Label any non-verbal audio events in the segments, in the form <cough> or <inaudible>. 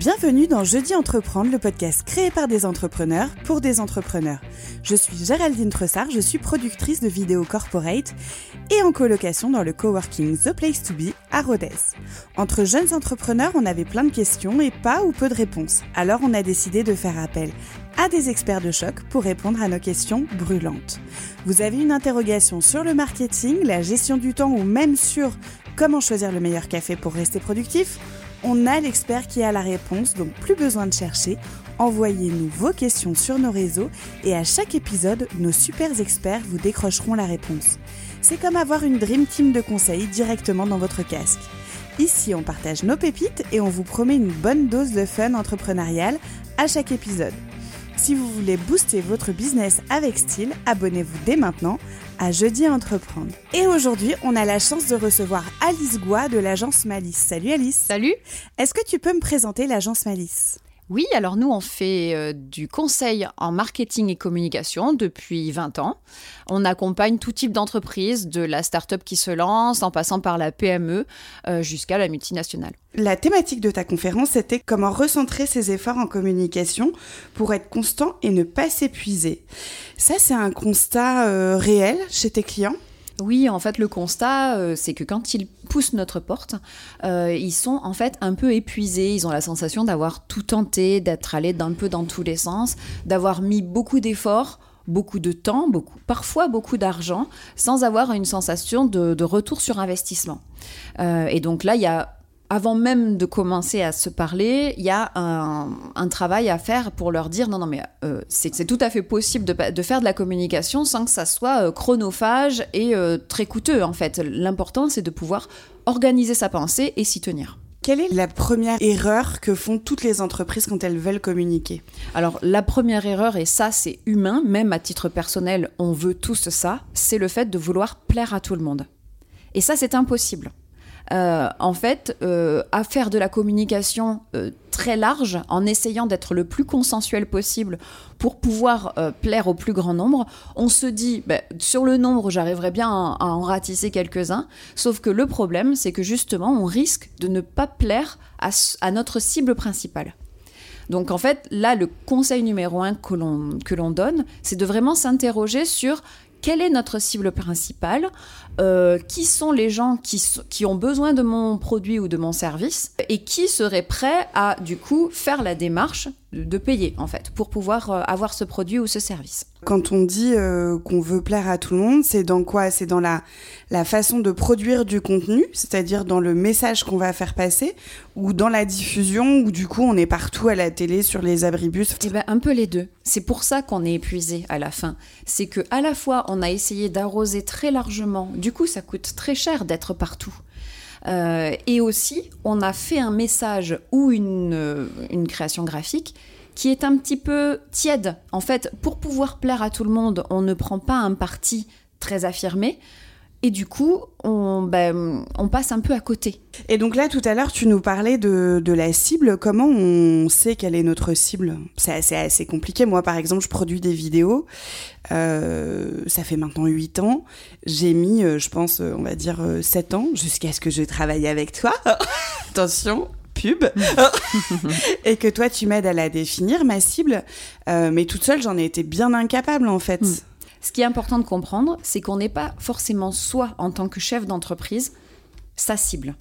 Bienvenue dans Jeudi Entreprendre, le podcast créé par des entrepreneurs pour des entrepreneurs. Je suis Géraldine Tressard, je suis productrice de vidéos corporate et en colocation dans le coworking The Place to Be à Rodez. Entre jeunes entrepreneurs, on avait plein de questions et pas ou peu de réponses. Alors on a décidé de faire appel à des experts de choc pour répondre à nos questions brûlantes. Vous avez une interrogation sur le marketing, la gestion du temps ou même sur comment choisir le meilleur café pour rester productif? On a l'expert qui a la réponse, donc plus besoin de chercher. Envoyez-nous vos questions sur nos réseaux et à chaque épisode, nos super experts vous décrocheront la réponse. C'est comme avoir une Dream Team de conseils directement dans votre casque. Ici, on partage nos pépites et on vous promet une bonne dose de fun entrepreneurial à chaque épisode. Si vous voulez booster votre business avec style, abonnez-vous dès maintenant à Jeudi Entreprendre. Et aujourd'hui, on a la chance de recevoir Alice Goua de l'agence Malice. Salut Alice. Salut. Est-ce que tu peux me présenter l'agence Malice? Oui, alors nous, on fait euh, du conseil en marketing et communication depuis 20 ans. On accompagne tout type d'entreprise, de la start-up qui se lance, en passant par la PME, euh, jusqu'à la multinationale. La thématique de ta conférence, c'était comment recentrer ses efforts en communication pour être constant et ne pas s'épuiser. Ça, c'est un constat euh, réel chez tes clients? Oui, en fait, le constat, euh, c'est que quand ils poussent notre porte, euh, ils sont en fait un peu épuisés. Ils ont la sensation d'avoir tout tenté, d'être allés d'un peu dans tous les sens, d'avoir mis beaucoup d'efforts beaucoup de temps, beaucoup, parfois beaucoup d'argent, sans avoir une sensation de, retour sur investissement. Euh, et donc là, il y a avant même de commencer à se parler, il y a un, travail à faire pour leur dire non, non, mais euh, c'est tout à fait possible de, faire de la communication sans que ça soit euh, chronophage et euh, très coûteux, en fait. L'important, c'est de pouvoir organiser sa pensée et s'y tenir. Quelle est la première erreur que font toutes les entreprises quand elles veulent communiquer? Alors la première erreur, et ça c'est humain, même à titre personnel, on veut tous ça, c'est le fait de vouloir plaire à tout le monde. Et ça c'est impossible. Euh, en fait, euh, à faire de la communication euh, très large, en essayant d'être le plus consensuel possible pour pouvoir plaire au plus grand nombre, on se dit, ben, sur le nombre, j'arriverai bien à, en ratisser quelques-uns, sauf que le problème, c'est que justement, on risque de ne pas plaire à, notre cible principale. Donc en fait, là, le conseil numéro un que l'on donne, c'est de vraiment s'interroger sur quelle est notre cible principale, euh, qui sont les gens qui, qui, ont besoin de mon produit ou de mon service et qui seraient prêts à du coup faire la démarche de payer en fait pour pouvoir euh, avoir ce produit ou ce service. Quand on dit euh, qu'on veut plaire à tout le monde, c'est dans quoi? C'est dans la, la façon de produire du contenu, c'est-à-dire dans le message qu'on va faire passer, ou dans la diffusion, où du coup on est partout à la télé, sur les abribus? Eh ben un peu les deux. C'est pour ça qu'on est épuisé à la fin. C'est que à la fois on a essayé d'arroser très largement, du coup ça coûte très cher d'être partout. Euh, et aussi, on a fait un message ou euh, une création graphique qui est un petit peu tiède. En fait, pour pouvoir plaire à tout le monde, on ne prend pas un parti très affirmé. Et du coup, on, ben, on, passe un peu à côté. Et donc là, tout à l'heure, tu nous parlais de, de, la cible. Comment on sait quelle est notre cible? C'est assez, assez, compliqué. Moi, par exemple, je produis des vidéos. Euh, ça fait maintenant 8 ans. J'ai mis, euh, je pense, euh, on va dire 7 ans jusqu'à ce que je travaille avec toi. <laughs> Attention, pub. <laughs> et que toi, tu m'aides à la définir, ma cible. mais toute seule, j'en ai été bien incapable, en fait. Mm. Ce qui est important de comprendre, c'est qu'on n'est pas forcément soi en tant que chef d'entreprise sa cible.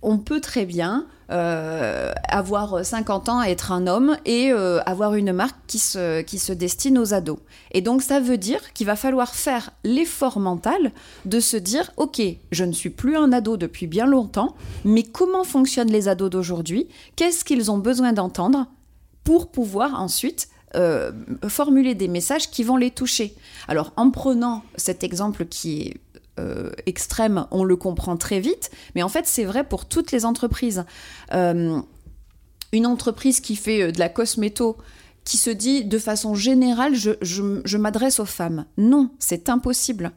On peut très bien euh, avoir 50 ans, être un homme et euh, avoir une marque qui se, qui se destine aux ados. Et donc ça veut dire qu'il va falloir faire l'effort mental de se dire, ok, je ne suis plus un ado depuis bien longtemps, mais comment fonctionnent les ados d'aujourd'hui? Qu'est-ce qu'ils ont besoin d'entendre pour pouvoir ensuite euh, formuler des messages qui vont les toucher. Alors en prenant cet exemple qui est euh, extrême, on le comprend très vite, mais en fait c'est vrai pour toutes les entreprises. Euh, une entreprise qui fait de la cosméto, qui se dit de façon générale, je m'adresse aux femmes. Non, c'est impossible.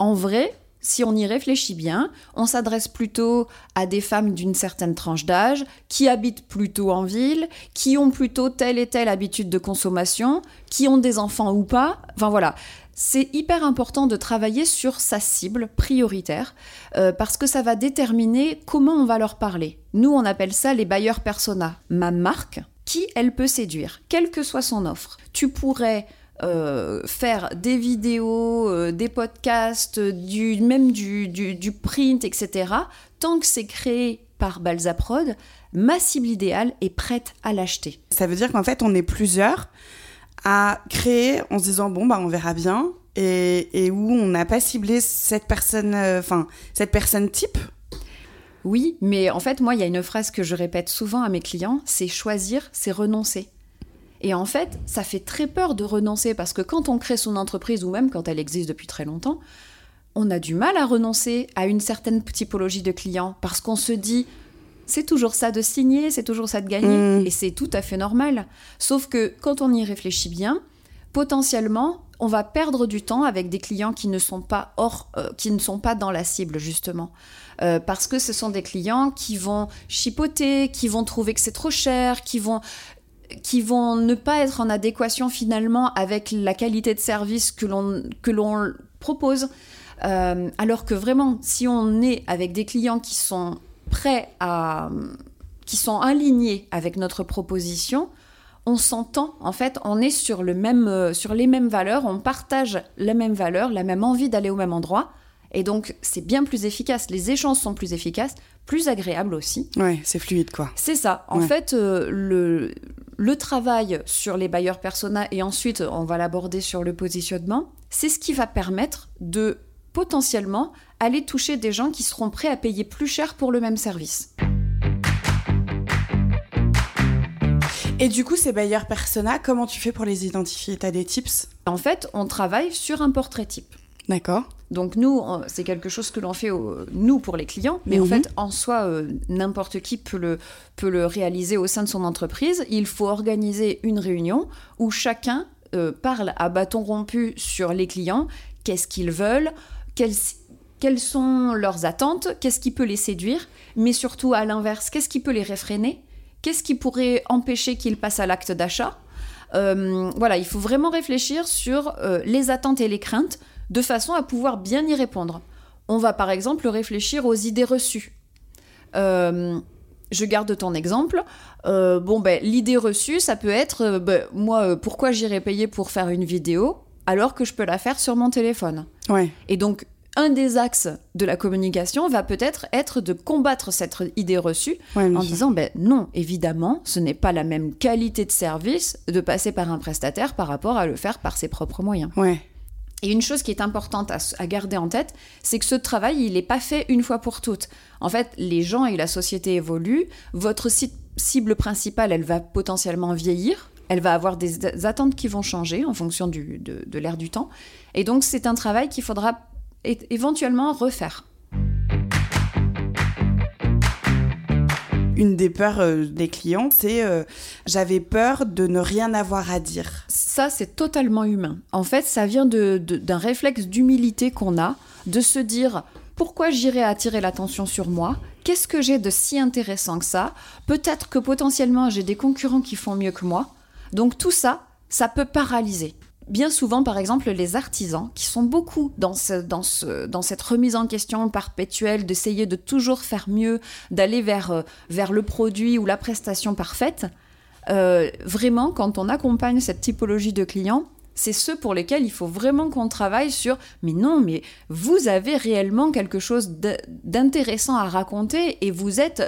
En vrai, si on y réfléchit bien, on s'adresse plutôt à des femmes d'une certaine tranche d'âge, qui habitent plutôt en ville, qui ont plutôt telle et telle habitude de consommation, qui ont des enfants ou pas. Enfin voilà, c'est hyper important de travailler sur sa cible prioritaire euh, parce que ça va déterminer comment on va leur parler. Nous, on appelle ça les bailleurs persona. Ma marque, qui elle peut séduire, quelle que soit son offre. Tu pourrais euh, faire des vidéos, euh, des podcasts, du, même du, du, print, etc. Tant que c'est créé par Balzaprod, ma cible idéale est prête à l'acheter. Ça veut dire qu'en fait, on est plusieurs à créer en se disant bon bah on verra bien et, où on n'a pas ciblé cette personne, euh, enfin cette personne type. Oui, mais en fait moi il y a une phrase que je répète souvent à mes clients, c'est choisir, c'est renoncer. Et en fait, ça fait très peur de renoncer parce que quand on crée son entreprise ou même quand elle existe depuis très longtemps, on a du mal à renoncer à une certaine typologie de clients parce qu'on se dit c'est toujours ça de signer, c'est toujours ça de gagner, mm. et c'est tout à fait normal. Sauf que quand on y réfléchit bien, potentiellement, on va perdre du temps avec des clients qui ne sont pas hors, euh, qui ne sont pas dans la cible justement, euh, parce que ce sont des clients qui vont chipoter, qui vont trouver que c'est trop cher, qui vont qui vont ne pas être en adéquation finalement avec la qualité de service que l'on que l'on propose. Euh, alors que vraiment, si on est avec des clients qui sont prêts à. qui sont alignés avec notre proposition, on s'entend, en fait, on est sur, le même, euh, sur les mêmes valeurs, on partage les mêmes valeurs, la même envie d'aller au même endroit. Et donc, c'est bien plus efficace. Les échanges sont plus efficaces, plus agréables aussi. Ouais, c'est fluide, quoi. C'est ça. En fait, euh, le, le travail sur les bailleurs persona et ensuite, on va l'aborder sur le positionnement, c'est ce qui va permettre de potentiellement aller toucher des gens qui seront prêts à payer plus cher pour le même service. Et du coup, ces bailleurs persona, comment tu fais pour les identifier? Tu as des tips? En fait, on travaille sur un portrait type. D'accord. Donc nous, c'est quelque chose que l'on fait nous pour les clients, mais en mhm. fait, en soi, euh, n'importe qui peut le, peut le réaliser au sein de son entreprise. Il faut organiser une réunion où chacun euh, parle à bâton rompu sur les clients, qu'est-ce qu'ils veulent, quelles, sont leurs attentes, qu'est-ce qui peut les séduire, mais surtout à l'inverse, qu'est-ce qui peut les réfréner, qu'est-ce qui pourrait empêcher qu'ils passent à l'acte d'achat. Euh, voilà, il faut vraiment réfléchir sur euh, les attentes et les craintes de façon à pouvoir bien y répondre. On va par exemple réfléchir aux idées reçues. Euh, je garde ton exemple. bon, ben, l'idée reçue, ça peut être, ben, moi, pourquoi j'irais payer pour faire une vidéo alors que je peux la faire sur mon téléphone? Ouais. Et donc, un des axes de la communication va peut-être être de combattre cette idée reçue en disant ben non, évidemment, ce n'est pas la même qualité de service de passer par un prestataire par rapport à le faire par ses propres moyens. Ouais. Et une chose qui est importante à, garder en tête, c'est que ce travail, il n'est pas fait une fois pour toutes. En fait, les gens et la société évoluent. Votre cible principale, elle va potentiellement vieillir elle va avoir des attentes qui vont changer en fonction de, de l'ère du temps. Et donc, c'est un travail qu'il faudra éventuellement refaire. Une des peurs euh, des clients, c'est euh, j'avais peur de ne rien avoir à dire. Ça, c'est totalement humain. En fait, ça vient d'un réflexe d'humilité qu'on a, de se dire pourquoi j'irai attirer l'attention sur moi? Qu'est-ce que j'ai de si intéressant que ça? Peut-être que potentiellement j'ai des concurrents qui font mieux que moi. Donc tout ça, ça peut paralyser. Bien souvent, par exemple, les artisans, qui sont beaucoup dans, cette remise en question perpétuelle, d'essayer de toujours faire mieux, d'aller vers, euh, le produit ou la prestation parfaite, euh, vraiment, quand on accompagne cette typologie de clients, c'est ceux pour lesquels il faut vraiment qu'on travaille sur mais non, mais vous avez réellement quelque chose d'intéressant à raconter et vous êtes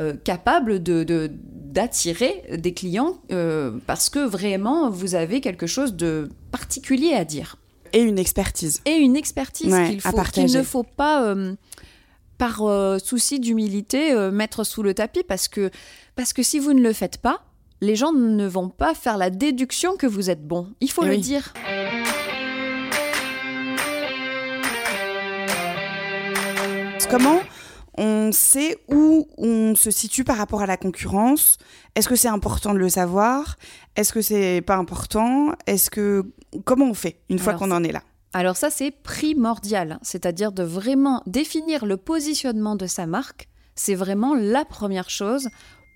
euh, capable de, d'attirer des clients euh, parce que vraiment vous avez quelque chose de particulier à dire. Et une expertise. Et une expertise qu'il, faut, qu'il ne faut pas, euh, par souci d'humilité, mettre sous le tapis parce que, parce que si vous ne le faites pas, les gens ne vont pas faire la déduction que vous êtes bon. Il faut eh le dire. Comment on sait où on se situe par rapport à la concurrence? Est-ce que c'est important de le savoir? Est-ce que c'est pas important? Est-ce que comment on fait une fois qu'on en est là? Alors ça c'est primordial, c'est-à-dire de vraiment définir le positionnement de sa marque. C'est vraiment la première chose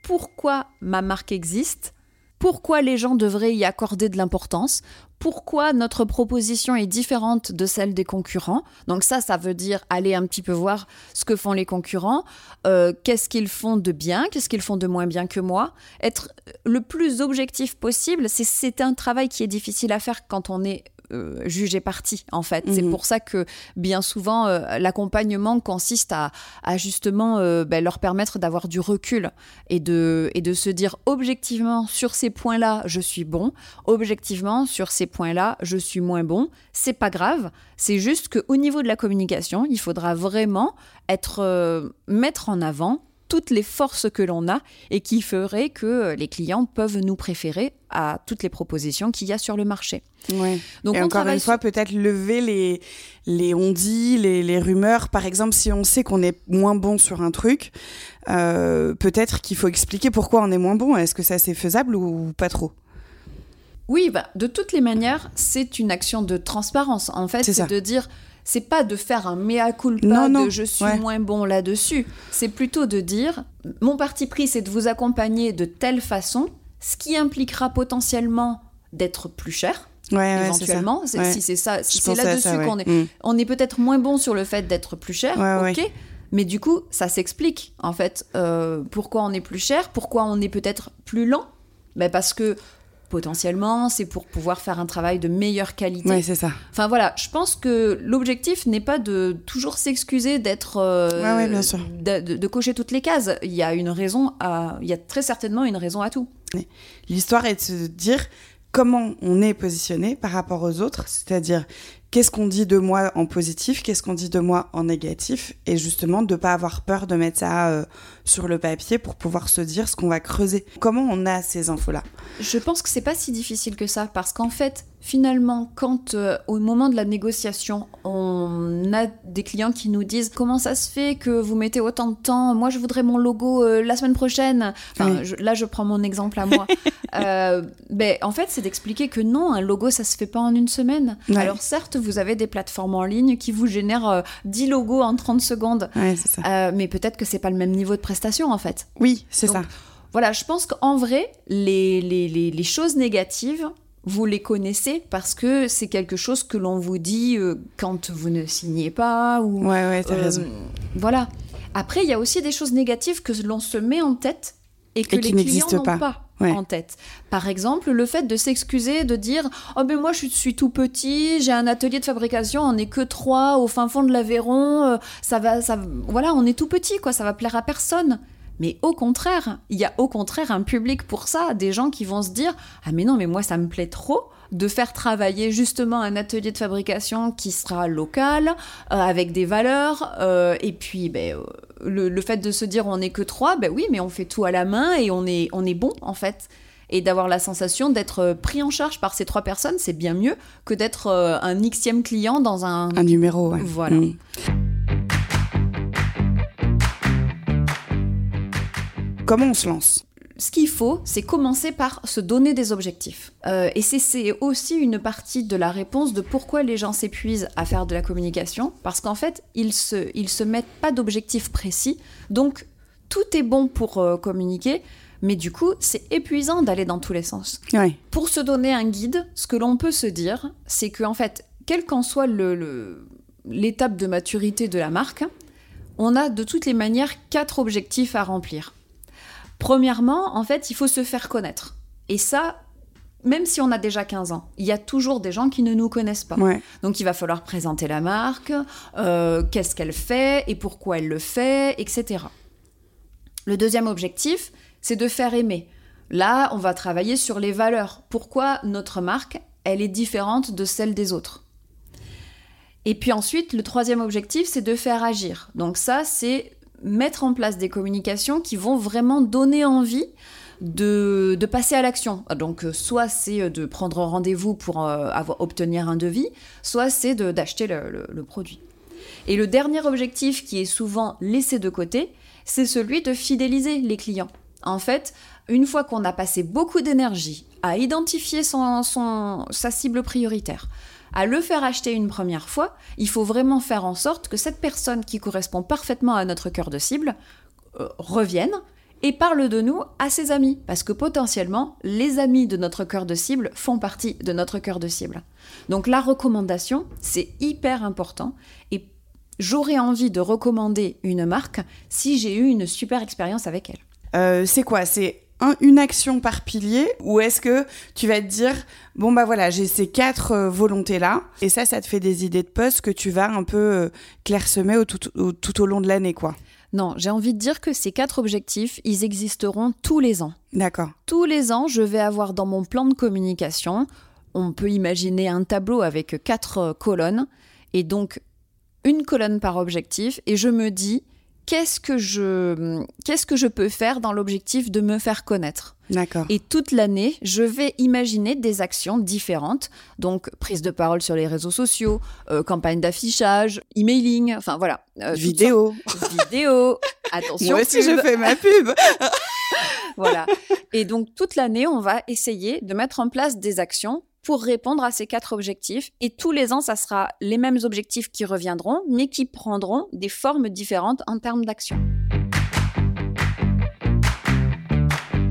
pourquoi ma marque existe, pourquoi les gens devraient y accorder de l'importance, pourquoi notre proposition est différente de celle des concurrents. Donc ça, ça veut dire aller un petit peu voir ce que font les concurrents, euh, qu'est-ce qu'ils font de bien, qu'est-ce qu'ils font de moins bien que moi. Être le plus objectif possible, c'est un travail qui est difficile à faire quand on est euh, juger partie, en fait. C'est mhm. pour ça que bien souvent, euh, l'accompagnement consiste à, justement euh, ben, leur permettre d'avoir du recul et de, et de se dire objectivement sur ces points-là, je suis bon, objectivement sur ces points-là, je suis moins bon. C'est pas grave, c'est juste qu'au niveau de la communication, il faudra vraiment être mettre en avant toutes les forces que l'on a et qui ferait que les clients peuvent nous préférer à toutes les propositions qu'il y a sur le marché. Ouais. Donc et encore une fois, peut-être lever les, les on-dit, les, les, rumeurs. Par exemple, si on sait qu'on est moins bon sur un truc, euh, peut-être qu'il faut expliquer pourquoi on est moins bon. Est-ce que ça c'est faisable ou pas trop? Oui, bah, de toutes les manières, c'est une action de transparence. En fait, c'est de dire c'est pas de faire un mea culpa de je suis moins bon là-dessus. C'est plutôt de dire mon parti pris, c'est de vous accompagner de telle façon, ce qui impliquera potentiellement d'être plus cher. éventuellement, si c'est ça, si c'est là-dessus qu'on est, mm. on est peut-être moins bon sur le fait d'être plus cher, ok. Mais du coup, ça s'explique en fait euh, pourquoi on est plus cher, pourquoi on est peut-être plus lent. Ben parce que potentiellement, c'est pour pouvoir faire un travail de meilleure qualité. Oui, c'est ça. Enfin voilà, je pense que l'objectif n'est pas de toujours s'excuser d'être, euh, De, cocher toutes les cases. Il y a une raison à, il y a très certainement une raison à tout. L'histoire est de se dire comment on est positionné par rapport aux autres, c'est-à-dire qu'est-ce qu'on dit de moi en positif, qu'est-ce qu'on dit de moi en négatif, et justement de ne pas avoir peur de mettre ça euh, sur le papier pour pouvoir se dire ce qu'on va creuser. Comment on a ces infos-là? Je pense que c'est pas si difficile que ça, parce qu'en fait, finalement, quand euh, au moment de la négociation, on a des clients qui nous disent comment ça se fait que vous mettez autant de temps, moi je voudrais mon logo euh, la semaine prochaine, là je prends mon exemple à moi, <laughs> ben, en fait c'est d'expliquer que non, un logo ça se fait pas en une semaine. Alors certes, vous avez des plateformes en ligne qui vous génèrent 10 logos en 30 secondes, mais peut-être que c'est pas le même niveau de prestation en fait. Oui, c'est ça. Voilà, je pense qu'en vrai, les, les, les choses négatives, vous les connaissez parce que c'est quelque chose que l'on vous dit euh, quand vous ne signez pas ou ouais ouais t'as euh, raison. voilà. Après il y a aussi des choses négatives que l'on se met en tête et que les clients n'ont pas, en tête. Par exemple, le fait de s'excuser, de dire oh ben moi je suis tout petit, j'ai un atelier de fabrication, on n'est que trois au fin fond de l'Aveyron, euh, ça va, ça, voilà, on est tout petit quoi, ça va plaire à personne. Mais au contraire, il y a au contraire un public pour ça, des gens qui vont se dire Ah, mais non, mais moi, ça me plaît trop de faire travailler justement un atelier de fabrication qui sera local, euh, avec des valeurs, euh, et puis ben, euh, le, fait de se dire on n'est que trois, ben oui, mais on fait tout à la main et on est, on est bon en fait. Et d'avoir la sensation d'être pris en charge par ces trois personnes, c'est bien mieux que d'être un xème client dans un... Un numéro, Voilà. Mm. Comment on se lance? Ce qu'il faut, c'est commencer par se donner des objectifs. Euh, et c'est aussi une partie de la réponse de pourquoi les gens s'épuisent à faire de la communication, parce qu'en fait, ils se, ils se mettent pas d'objectifs précis. Donc, tout est bon pour euh, communiquer, mais du coup, c'est épuisant d'aller dans tous les sens. Pour se donner un guide, ce que l'on peut se dire, c'est qu'en fait, quelle qu'en soit l'étape le, de maturité de la marque, on a de toutes les manières quatre objectifs à remplir. Premièrement, en fait, il faut se faire connaître. Et ça, même si on a déjà 15 ans, il y a toujours des gens qui ne nous connaissent pas. Donc il va falloir présenter la marque, euh, qu'est-ce qu'elle fait et pourquoi elle le fait, etc. Le deuxième objectif, c'est de faire aimer. Là, on va travailler sur les valeurs. Pourquoi notre marque, elle est différente de celle des autres? Et puis ensuite, le troisième objectif, c'est de faire agir. Donc ça, c'est mettre en place des communications qui vont vraiment donner envie de, passer à l'action. Donc, euh, soit c'est euh, de prendre rendez-vous pour euh, obtenir un devis, soit c'est d'acheter le, produit. Et le dernier objectif qui est souvent laissé de côté, c'est celui de fidéliser les clients. En fait, une fois qu'on a passé beaucoup d'énergie à identifier sa cible prioritaire, à le faire acheter une première fois, il faut vraiment faire en sorte que cette personne qui correspond parfaitement à notre cœur de cible euh, revienne et parle de nous à ses amis, parce que potentiellement, les amis de notre cœur de cible font partie de notre cœur de cible. Donc la recommandation, c'est hyper important, et j'aurais envie de recommander une marque si j'ai eu une super expérience avec elle. Euh, c'est quoi? C'est une action par pilier ou est-ce que tu vas te dire bon bah voilà j'ai ces quatre euh, volontés là et ça ça te fait des idées de poste que tu vas un peu euh, clairsemer tout, tout au long de l'année quoi non, j'ai envie de dire que ces quatre objectifs, ils existeront tous les ans. D'accord. Tous les ans, je vais avoir dans mon plan de communication, on peut imaginer un tableau avec quatre euh, colonnes, et donc une colonne par objectif, et je me dis, qu'est-ce que je qu'est-ce que je peux faire dans l'objectif de me faire connaître? D'accord. Et toute l'année, je vais imaginer des actions différentes, donc prise de parole sur les réseaux sociaux, euh, campagne d'affichage, emailing, enfin voilà, euh, vidéo, <laughs> vidéo. Attention. Moi aussi, je fais ma pub. <laughs> voilà. Et donc toute l'année, on va essayer de mettre en place des actions pour répondre à ces quatre objectifs. Et tous les ans, ça sera les mêmes objectifs qui reviendront, mais qui prendront des formes différentes en termes d'action.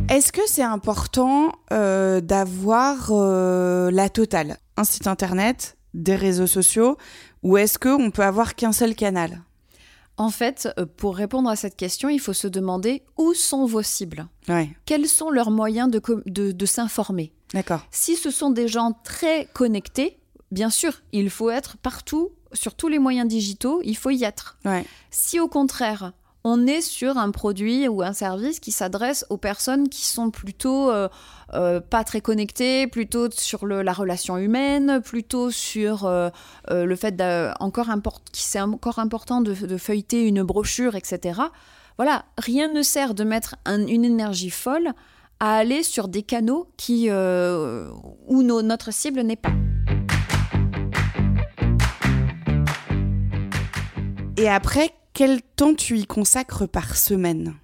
Est-ce que c'est important euh, d'avoir euh, la totale? Un site internet, des réseaux sociaux, ou est-ce qu'on peut avoir qu'un seul canal? En fait, euh, pour répondre à cette question, il faut se demander où sont vos cibles? Quels sont leurs moyens de, de s'informer? D'accord. Si ce sont des gens très connectés, bien sûr, il faut être partout, sur tous les moyens digitaux, il faut y être. Si au contraire, on est sur un produit ou un service qui s'adresse aux personnes qui sont plutôt euh, euh, pas très connectées, plutôt sur la relation humaine, plutôt sur euh, le fait encore qui c'est encore important de, feuilleter une brochure, etc. Voilà, rien ne sert de mettre une énergie folle à aller sur des canaux qui, euh, où notre cible n'est pas. Et après, quel temps tu y consacres par semaine?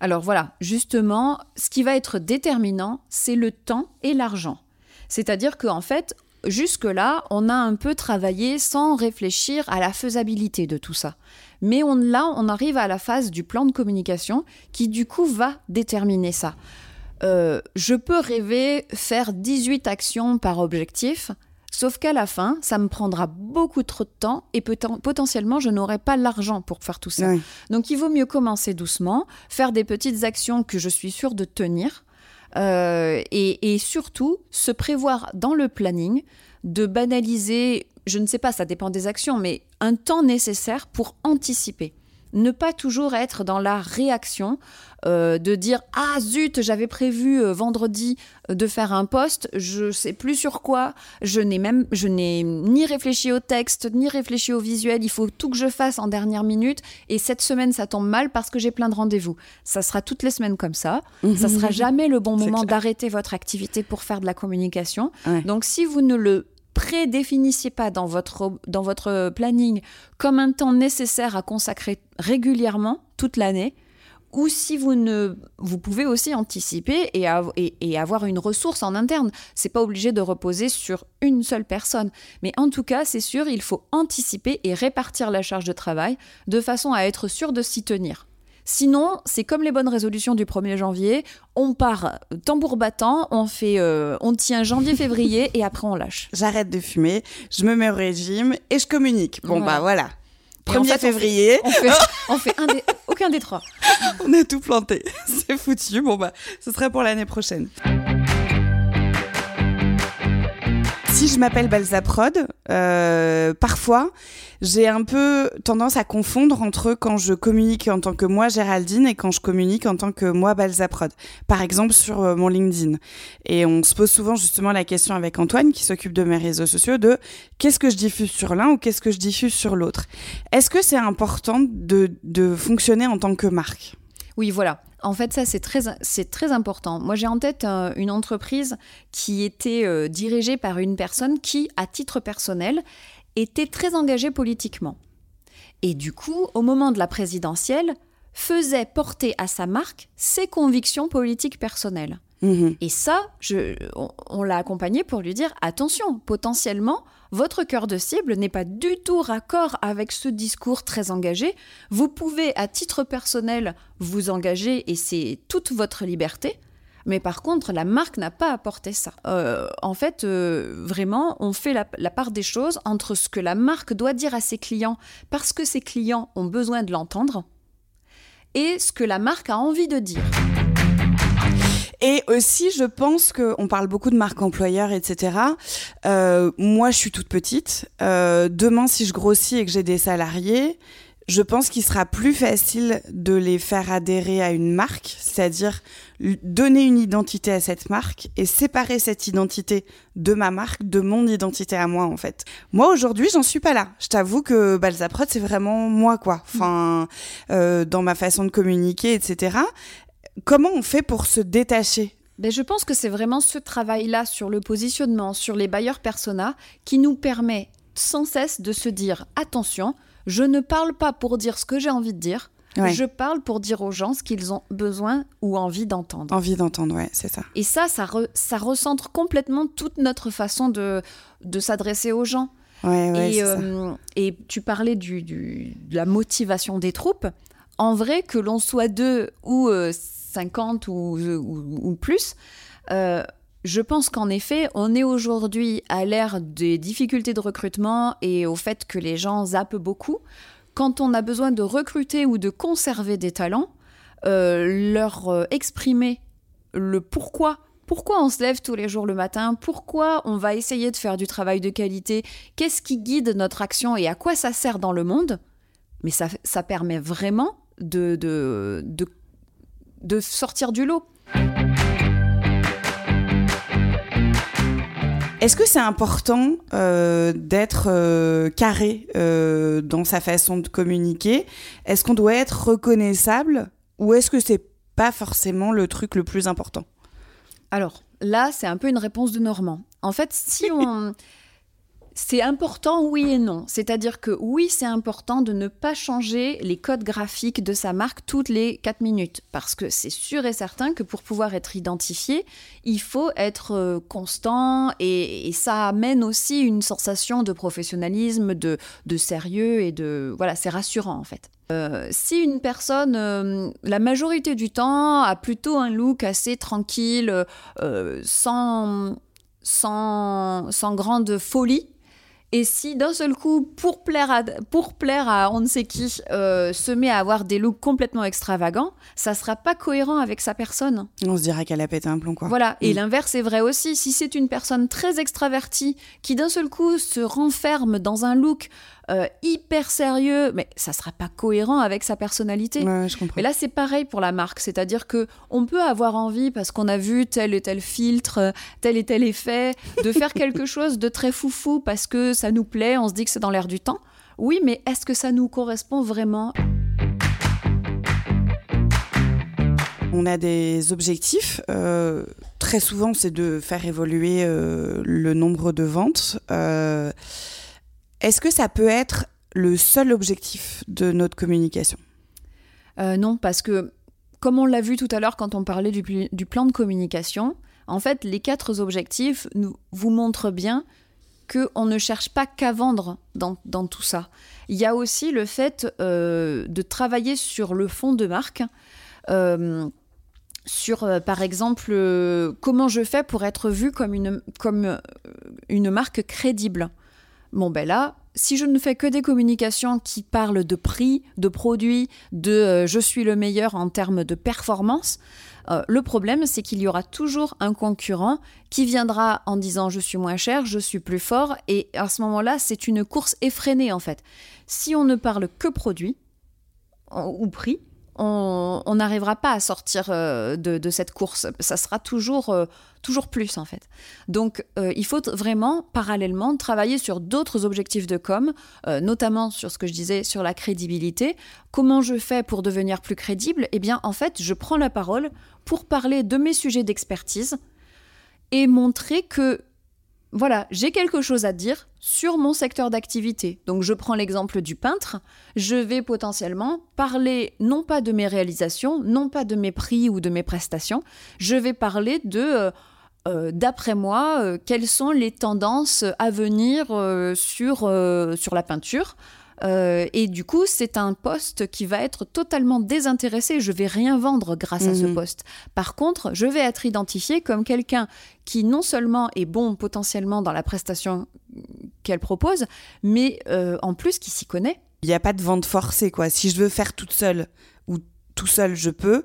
Alors voilà, justement, ce qui va être déterminant, c'est le temps et l'argent. C'est-à-dire qu'en fait, jusque-là, on a un peu travaillé sans réfléchir à la faisabilité de tout ça. Mais on, là, on arrive à la phase du plan de communication qui, du coup, va déterminer ça. Euh, je peux rêver faire 18 actions par objectif, sauf qu'à la fin, ça me prendra beaucoup trop de temps et potentiellement, je n'aurai pas l'argent pour faire tout ça. Donc il vaut mieux commencer doucement, faire des petites actions que je suis sûre de tenir. Euh, et, et, surtout se prévoir dans le planning de banaliser, je ne sais pas, ça dépend des actions, mais un temps nécessaire pour anticiper ne pas toujours être dans la réaction, euh, de dire ah zut j'avais prévu euh, vendredi euh, de faire un post, je sais plus sur quoi, je n'ai même je n'ai ni réfléchi au texte ni réfléchi au visuel, il faut tout que je fasse en dernière minute et cette semaine ça tombe mal parce que j'ai plein de rendez-vous. Ça sera toutes les semaines comme ça, mhm. ça sera jamais le bon moment d'arrêter votre activité pour faire de la communication. Donc si vous ne le prédéfinissiez pas dans votre, dans votre planning comme un temps nécessaire à consacrer régulièrement toute l'année, ou si vous ne, vous pouvez aussi anticiper et, et, avoir une ressource en interne. C'est pas obligé de reposer sur une seule personne, mais en tout cas, c'est sûr, il faut anticiper et répartir la charge de travail de façon à être sûr de s'y tenir. Sinon, c'est comme les bonnes résolutions du 1er janvier, on part tambour battant, on fait, euh, on tient janvier-février <laughs> et après on lâche. J'arrête de fumer, je me mets au régime et je communique. Bon bah voilà. 1er février. On fait, <laughs> aucun des trois. on a tout planté. <laughs> C'est foutu. Bon bah, ce serait pour l'année prochaine. Si je m'appelle Balzaprod, euh, parfois, j'ai un peu tendance à confondre entre quand je communique en tant que moi Géraldine et quand je communique en tant que moi Balzaprod. Par exemple sur euh, mon LinkedIn. Et on se pose souvent justement la question avec Antoine qui s'occupe de mes réseaux sociaux de qu'est-ce que je diffuse sur l'un ou qu'est-ce que je diffuse sur l'autre. Est-ce que c'est important de, de fonctionner en tant que marque? Oui, voilà. En fait, ça, c'est très, c'est très important. Moi, j'ai en tête euh, une entreprise qui était euh, dirigée par une personne qui, à titre personnel, était très engagée politiquement. Et du coup, au moment de la présidentielle, faisait porter à sa marque ses convictions politiques personnelles. Mhm. Et ça, je, on, l'a accompagné pour lui dire attention, potentiellement, votre cœur de cible n'est pas du tout raccord avec ce discours très engagé. Vous pouvez, à titre personnel, vous engager et c'est toute votre liberté. Mais par contre, la marque n'a pas apporté ça. Euh, en fait, euh, vraiment, on fait la, la, part des choses entre ce que la marque doit dire à ses clients parce que ses clients ont besoin de l'entendre et ce que la marque a envie de dire. Et aussi, je pense qu'on parle beaucoup de marque employeur, etc. Euh, moi, je suis toute petite. Euh, demain, si je grossis et que j'ai des salariés, je pense qu'il sera plus facile de les faire adhérer à une marque, c'est-à-dire donner une identité à cette marque et séparer cette identité de ma marque, de mon identité à moi en fait. Moi aujourd'hui, j'en suis pas là. Je t'avoue que Balzaprod, c'est vraiment moi quoi. Enfin, euh, dans ma façon de communiquer, etc. Comment on fait pour se détacher? Ben, je pense que c'est vraiment ce travail-là sur le positionnement, sur les bailleurs persona, qui nous permet sans cesse de se dire attention, je ne parle pas pour dire ce que j'ai envie de dire, je parle pour dire aux gens ce qu'ils ont besoin ou envie d'entendre. Envie d'entendre, ouais, c'est ça. Et ça, ça, ça, recentre complètement toute notre façon de, de s'adresser aux gens. Ouais, ouais, et, euh, et, tu parlais du, du, de la motivation des troupes. En vrai, que l'on soit deux ou euh, 50 ou, plus. Euh, je pense qu'en effet, on est aujourd'hui à l'ère des difficultés de recrutement et au fait que les gens zappent beaucoup. Quand on a besoin de recruter ou de conserver des talents, euh, leur euh, exprimer le pourquoi pourquoi on se lève tous les jours le matin, pourquoi on va essayer de faire du travail de qualité, qu'est-ce qui guide notre action et à quoi ça sert dans le monde, mais ça, ça permet vraiment de, de, de de sortir du lot. Est-ce que c'est important euh, d'être euh, carré euh, dans sa façon de communiquer? Est-ce qu'on doit être reconnaissable ou est-ce que c'est pas forcément le truc le plus important? Alors là, c'est un peu une réponse de Normand. En fait, si <laughs> on c'est important, oui et non. C'est-à-dire que oui, c'est important de ne pas changer les codes graphiques de sa marque toutes les 4 minutes. Parce que c'est sûr et certain que pour pouvoir être identifié, il faut être euh, constant et, ça amène aussi une sensation de professionnalisme, de, sérieux et de... Voilà, c'est rassurant en fait. Euh, si une personne, euh, la majorité du temps, a plutôt un look assez tranquille, sans, sans, sans grande folie, et si d'un seul coup, pour plaire à, pour plaire à on ne sait qui, euh, se met à avoir des looks complètement extravagants, ça sera pas cohérent avec sa personne. On se dira qu'elle a pété un plomb, quoi. Voilà. Et mm. l'inverse est vrai aussi. Si c'est une personne très extravertie qui d'un seul coup se renferme dans un look euh, hyper sérieux, mais ça sera pas cohérent avec sa personnalité. Ouais, je comprends. Et là, c'est pareil pour la marque, c'est-à-dire que on peut avoir envie parce qu'on a vu tel et tel filtre, tel et tel effet, de faire <laughs> quelque chose de très foufou parce que ça nous plaît, on se dit que c'est dans l'air du temps. Oui, mais est-ce que ça nous correspond vraiment? On a des objectifs. Euh, très souvent, c'est de faire évoluer euh, le nombre de ventes. Est-ce que ça peut être le seul objectif de notre communication? Euh, Non, parce que comme on l'a vu tout à l'heure quand on parlait du, plan de communication, en fait, les quatre objectifs vous montrent bien qu'on ne cherche pas qu'à vendre dans, tout ça. Il y a aussi le fait euh, de travailler sur le fond de marque. Euh, sur, par exemple, comment je fais pour être vue comme une marque crédible. Bon, ben là, si je ne fais que des communications qui parlent de prix, de produits, de euh, je suis le meilleur en termes de performance, euh, le problème, c'est qu'il y aura toujours un concurrent qui viendra en disant je suis moins cher, je suis plus fort, et à ce moment-là, c'est une course effrénée en fait. Si on ne parle que produit ou prix, on n'arrivera pas à sortir euh, de, cette course. Ça sera toujours, euh, toujours plus, en fait. Donc, euh, il faut vraiment, parallèlement, travailler sur d'autres objectifs de com, notamment sur ce que je disais, sur la crédibilité. Comment je fais pour devenir plus crédible? Eh bien, en fait, je prends la parole pour parler de mes sujets d'expertise et montrer que voilà, j'ai quelque chose à dire sur mon secteur d'activité. Donc je prends l'exemple du peintre, je vais potentiellement parler non pas de mes réalisations, non pas de mes prix ou de mes prestations, je vais parler de... Euh, euh, d'après moi, euh, quelles sont les tendances à venir sur, sur la peinture euh, et du coup, c'est un poste qui va être totalement désintéressé. Je vais rien vendre grâce à ce mhm. poste. Par contre, je vais être identifié comme quelqu'un qui non seulement est bon potentiellement dans la prestation qu'elle propose, mais euh, en plus qui s'y connaît. Il n'y a pas de vente forcée, quoi. Si je veux faire toute seule tout seul, je peux.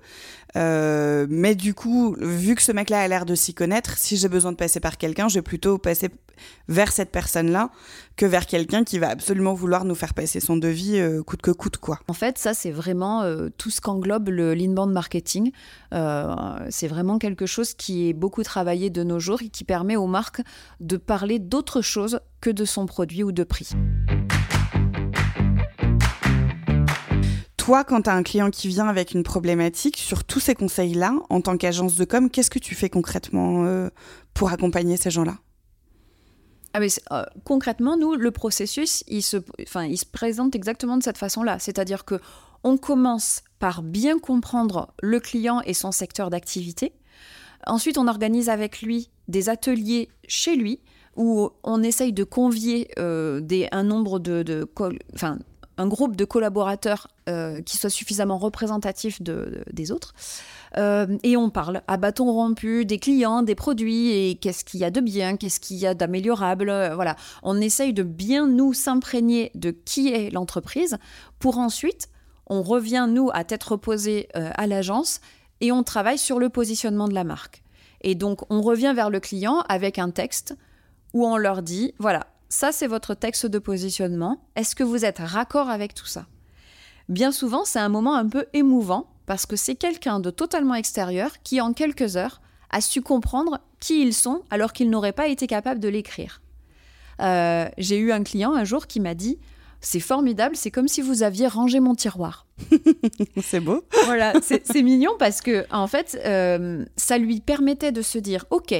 Euh, mais du coup, vu que ce mec-là a l'air de s'y connaître, si j'ai besoin de passer par quelqu'un, je vais plutôt passer vers cette personne-là que vers quelqu'un qui va absolument vouloir nous faire passer son devis euh, coûte que coûte, quoi. En fait, ça, c'est vraiment euh, tout ce qu'englobe le l'inbound marketing. c'est vraiment quelque chose qui est beaucoup travaillé de nos jours et qui permet aux marques de parler d'autre chose que de son produit ou de prix. Quand tu as un client qui vient avec une problématique, sur tous ces conseils-là, en tant qu'agence de com, qu'est-ce que tu fais concrètement euh, pour accompagner ces gens-là? Ah mais euh, concrètement, nous, le processus, il se, présente exactement de cette façon-là. C'est-à-dire que on commence par bien comprendre le client et son secteur d'activité. Ensuite, on organise avec lui des ateliers chez lui où on essaye de convier euh, des, un nombre de, un groupe de collaborateurs euh, qui soit suffisamment représentatif de, des autres. Euh, et on parle à bâton rompu des clients, des produits et qu'est-ce qu'il y a de bien, qu'est-ce qu'il y a d'améliorable. Euh, voilà, on essaye de bien nous s'imprégner de qui est l'entreprise pour ensuite on revient nous à tête reposée à l'agence et on travaille sur le positionnement de la marque. Et donc on revient vers le client avec un texte où on leur dit voilà ça c'est votre texte de positionnement. Est-ce que vous êtes raccord avec tout ça? Bien souvent, c'est un moment un peu émouvant parce que c'est quelqu'un de totalement extérieur qui, en quelques heures, a su comprendre qui ils sont alors qu'ils n'auraient pas été capables de l'écrire. Euh, j'ai eu un client un jour qui m'a dit c'est formidable, c'est comme si vous aviez rangé mon tiroir. <laughs> c'est beau. voilà, c'est mignon parce que en fait, euh, ça lui permettait de se dire ok,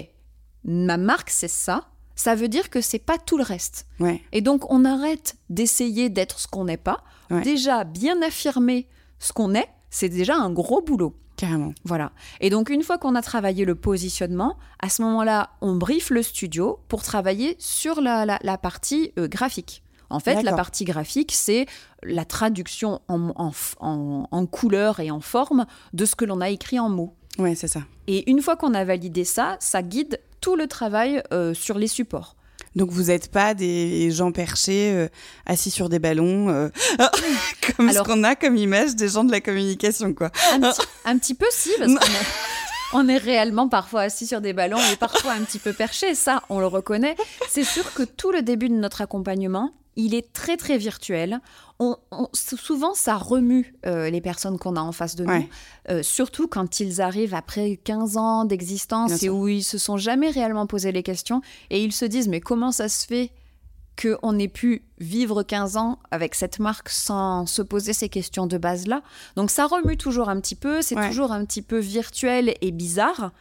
ma marque c'est ça, ça veut dire que c'est pas tout le reste. Et donc on arrête d'essayer d'être ce qu'on n'est pas. Déjà bien affirmer ce qu'on est, c'est déjà un gros boulot. Carrément. Voilà. Et donc une fois qu'on a travaillé le positionnement, à ce moment-là, on briefe le studio pour travailler sur la, partie euh, graphique. En fait, la partie graphique, c'est la traduction en, en, en, couleur et en forme de ce que l'on a écrit en mots. Oui, c'est ça. Et une fois qu'on a validé ça, ça guide tout le travail euh, sur les supports. Donc vous n'êtes pas des gens perchés euh, assis sur des ballons, euh, <laughs> comme ce qu'on a comme image des gens de la communication, quoi. Un, petit, peu si, parce qu'on <laughs> on est réellement parfois assis sur des ballons et parfois un petit peu perchés, ça on le reconnaît. C'est sûr que tout le début de notre accompagnement, il est très très virtuel. On, souvent, ça remue euh, les personnes qu'on a en face de nous, euh, surtout quand ils arrivent après 15 ans d'existence et où ils se sont jamais réellement posé les questions et ils se disent mais comment ça se fait qu'on ait pu vivre 15 ans avec cette marque sans se poser ces questions de base-là? Donc ça remue toujours un petit peu, c'est toujours un petit peu virtuel et bizarre.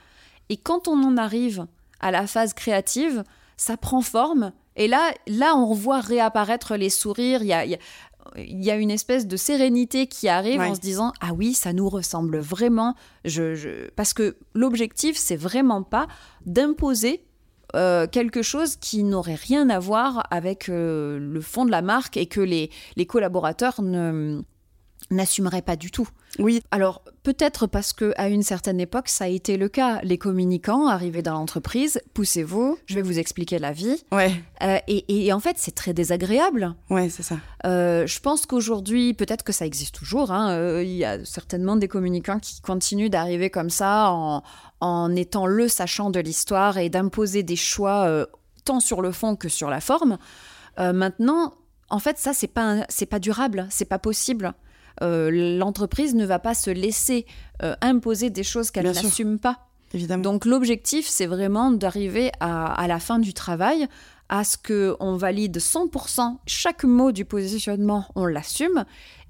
Et quand on en arrive à la phase créative, ça prend forme et là, là, on voit réapparaître les sourires. Il y a, y a, une espèce de sérénité qui arrive en se disant ah oui, ça nous ressemble vraiment. Je, Parce que l'objectif, c'est vraiment pas d'imposer euh, quelque chose qui n'aurait rien à voir avec euh, le fond de la marque et que les, les collaborateurs ne n'assumerait pas du tout. Oui. Alors peut-être parce que à une certaine époque ça a été le cas. Les communicants arrivaient dans l'entreprise, poussez-vous, je vais vous expliquer la vie. Ouais. Euh, et, en fait c'est très désagréable. Ouais, c'est ça. Euh, je pense qu'aujourd'hui peut-être que ça existe toujours. Hein, euh, il y a certainement des communicants qui continuent d'arriver comme ça en, en étant le sachant de l'histoire et d'imposer des choix tant sur le fond que sur la forme. maintenant, en fait, ça, c'est pas, c'est pas durable, c'est pas possible. Euh, l'entreprise ne va pas se laisser euh, imposer des choses qu'elle n'assume pas. Évidemment. Donc l'objectif, c'est vraiment d'arriver à, la fin du travail à ce qu'on valide 100% chaque mot du positionnement, on l'assume,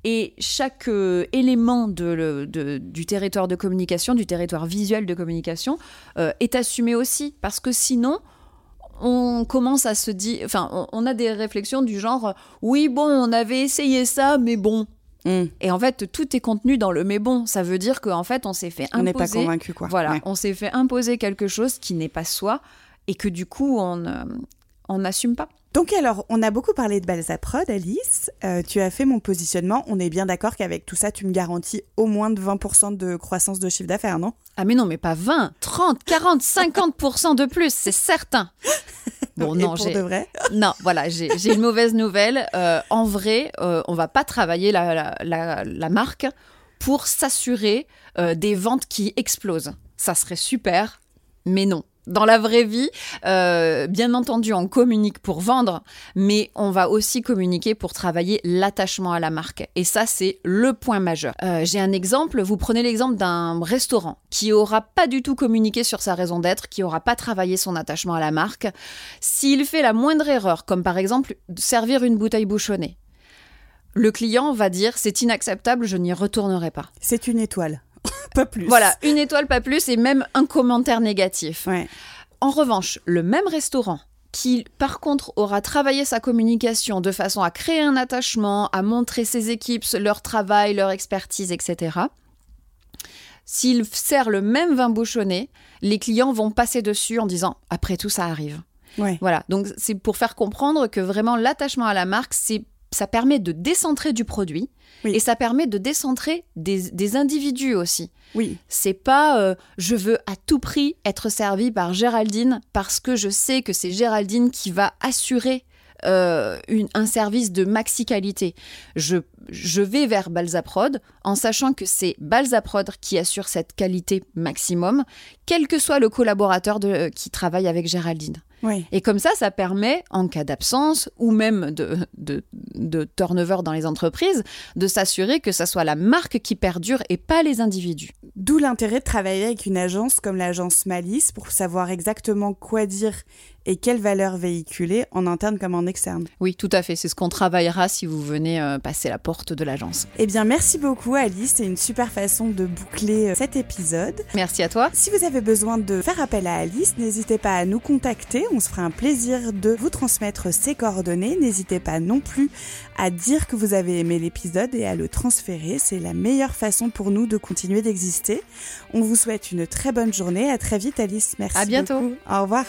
et chaque euh, élément du territoire de communication, du territoire visuel de communication, est assumé aussi, parce que sinon, on commence à se dire, enfin, on, a des réflexions du genre, oui, bon, on avait essayé ça, mais bon. Mm. Et en fait, tout est contenu dans le mais bon. Ça veut dire qu'en fait, on s'est fait imposer. On n'est pas convaincu, quoi. Voilà, Ouais. on s'est fait imposer quelque chose qui n'est pas soi et que du coup, on on n'assume pas. Donc alors, on a beaucoup parlé de Balzaprod, Alice. Euh, tu as fait mon positionnement. On est bien d'accord qu'avec tout ça, tu me garantis au moins de 20% de croissance de chiffre d'affaires, non? Ah mais non, mais pas 20, 30, 40, 50% de plus, c'est certain. <laughs> Bon, Et non, pour j'ai... de vrai <laughs> Non, voilà, j'ai j'ai une mauvaise nouvelle. Euh, en vrai, euh, on va pas travailler la, la, la- la marque pour s'assurer euh, des ventes qui explosent. Ça serait super, mais non. Dans la vraie vie, euh, bien entendu, on communique pour vendre, mais on va aussi communiquer pour travailler l'attachement à la marque. Et ça, c'est le point majeur. Euh, J'ai un exemple. Vous prenez l'exemple d'un restaurant qui aura pas du tout communiqué sur sa raison d'être, qui aura pas travaillé son attachement à la marque. S'il fait la moindre erreur, comme par exemple servir une bouteille bouchonnée, le client va dire c'est inacceptable, je n'y retournerai pas. C'est une étoile, <laughs> pas plus. Voilà, une étoile pas plus et même un commentaire négatif. Ouais. En revanche, le même restaurant qui, par contre, aura travaillé sa communication de façon à créer un attachement, à montrer ses équipes, leur travail, leur expertise, etc. S'il sert le même vin bouchonné, les clients vont passer dessus en disant après tout ça arrive. Ouais. Voilà, donc c'est pour faire comprendre que vraiment l'attachement à la marque, c'est ça permet de décentrer du produit Oui. et ça permet de décentrer des, des individus aussi. Oui. C'est pas euh, je veux à tout prix être servi par Géraldine parce que je sais que c'est Géraldine qui va assurer euh, une- un service de maxi qualité. Je, je vais vers Balzaprod en sachant que c'est Balzaprod qui assure cette qualité maximum, quel que soit le collaborateur de- qui travaille avec Géraldine. Oui. Et comme ça, ça permet, en cas d'absence ou même de, de, de turnover dans les entreprises, de s'assurer que ça soit la marque qui perdure et pas les individus. D'où l'intérêt de travailler avec une agence comme l'agence Malice pour savoir exactement quoi dire et quelles valeurs véhiculer en interne comme en externe. Oui, tout à fait. C'est ce qu'on travaillera si vous venez euh, passer la porte de l'agence. Eh bien, merci beaucoup Alice, c'est une super façon de boucler euh, cet épisode. Merci à toi. Si vous avez besoin de faire appel à Alice, n'hésitez pas à nous contacter, on se fera un plaisir de vous transmettre ses coordonnées. N'hésitez pas non plus à dire que vous avez aimé l'épisode et à le transférer, c'est la meilleure façon pour nous de continuer d'exister. On vous souhaite une très bonne journée, à très vite Alice, merci À bientôt. beaucoup. Au revoir.